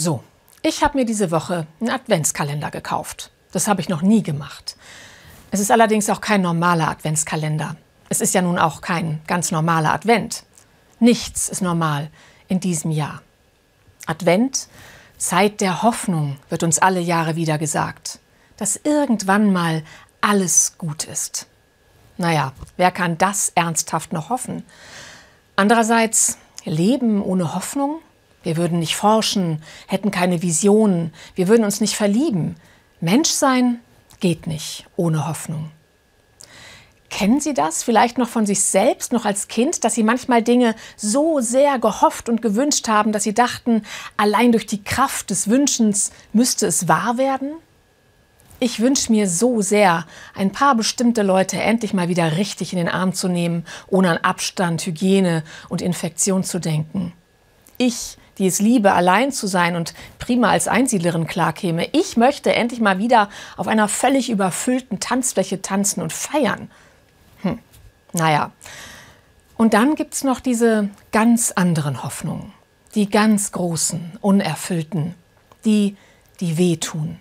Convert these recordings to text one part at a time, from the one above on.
So, ich habe mir diese Woche einen Adventskalender gekauft. Das habe ich noch nie gemacht. Es ist allerdings auch kein normaler Adventskalender. Es ist ja nun auch kein ganz normaler Advent. Nichts ist normal in diesem Jahr. Advent, Zeit der Hoffnung, wird uns alle Jahre wieder gesagt, dass irgendwann mal alles gut ist. Naja, wer kann das ernsthaft noch hoffen? Andererseits, Leben ohne Hoffnung? Wir würden nicht forschen, hätten keine Visionen, wir würden uns nicht verlieben. Mensch sein geht nicht ohne Hoffnung. Kennen Sie das vielleicht noch von sich selbst, noch als Kind, dass Sie manchmal Dinge so sehr gehofft und gewünscht haben, dass Sie dachten, allein durch die Kraft des Wünschens müsste es wahr werden? Ich wünsche mir so sehr, ein paar bestimmte Leute endlich mal wieder richtig in den Arm zu nehmen, ohne an Abstand, Hygiene und Infektion zu denken. Ich die es liebe, allein zu sein und prima als Einsiedlerin klarkäme. Ich möchte endlich mal wieder auf einer völlig überfüllten Tanzfläche tanzen und feiern. Hm. Naja. Und dann gibt es noch diese ganz anderen Hoffnungen. Die ganz großen, unerfüllten. Die, die wehtun.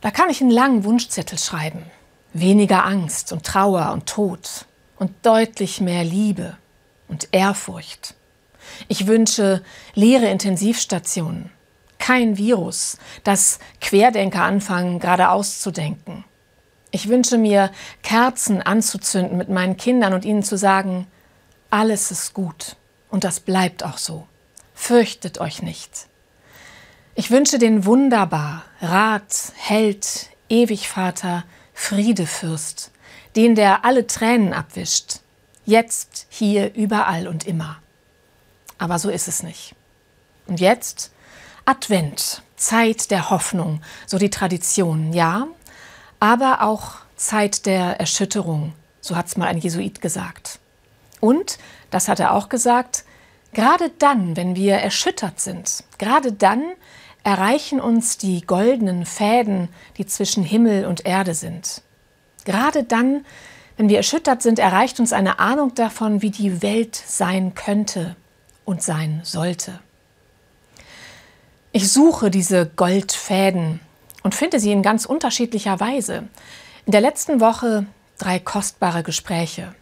Da kann ich einen langen Wunschzettel schreiben. Weniger Angst und Trauer und Tod und deutlich mehr Liebe und Ehrfurcht. Ich wünsche leere Intensivstationen, kein Virus, das Querdenker anfangen, geradeaus zu denken. Ich wünsche mir, Kerzen anzuzünden mit meinen Kindern und ihnen zu sagen, alles ist gut und das bleibt auch so. Fürchtet euch nicht. Ich wünsche den wunderbar, Rat, Held, Ewigvater, Friedefürst, den der alle Tränen abwischt, jetzt, hier, überall und immer. Aber so ist es nicht. Und jetzt Advent, Zeit der Hoffnung, so die Tradition, ja, aber auch Zeit der Erschütterung, so hat es mal ein Jesuit gesagt. Und, das hat er auch gesagt, gerade dann, wenn wir erschüttert sind, gerade dann erreichen uns die goldenen Fäden, die zwischen Himmel und Erde sind. Gerade dann, wenn wir erschüttert sind, erreicht uns eine Ahnung davon, wie die Welt sein könnte, und sein sollte. Ich suche diese Goldfäden und finde sie in ganz unterschiedlicher Weise. In der letzten Woche drei kostbare Gespräche.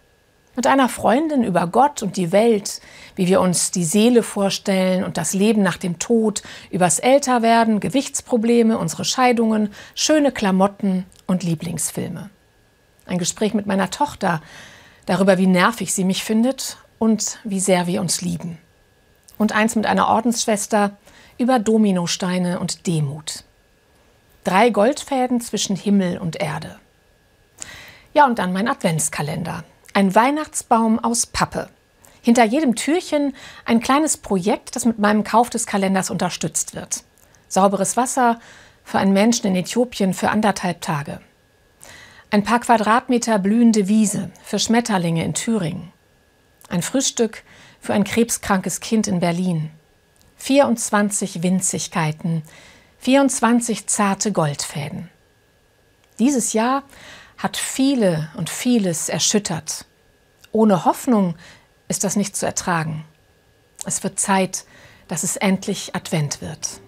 Mit einer Freundin über Gott und die Welt, wie wir uns die Seele vorstellen und das Leben nach dem Tod, übers Älterwerden, Gewichtsprobleme, unsere Scheidungen, schöne Klamotten und Lieblingsfilme. Ein Gespräch mit meiner Tochter darüber, wie nervig sie mich findet und wie sehr wir uns lieben und eins mit einer Ordensschwester über Dominosteine und Demut. Drei Goldfäden zwischen Himmel und Erde. Ja, und dann mein Adventskalender. Ein Weihnachtsbaum aus Pappe. Hinter jedem Türchen ein kleines Projekt, das mit meinem Kauf des Kalenders unterstützt wird. Sauberes Wasser für einen Menschen in Äthiopien für anderthalb Tage. Ein paar Quadratmeter blühende Wiese für Schmetterlinge in Thüringen. Ein Frühstück für ein krebskrankes Kind in Berlin. 24 Winzigkeiten, 24 zarte Goldfäden. Dieses Jahr hat viele und vieles erschüttert. Ohne Hoffnung ist das nicht zu ertragen. Es wird Zeit, dass es endlich Advent wird.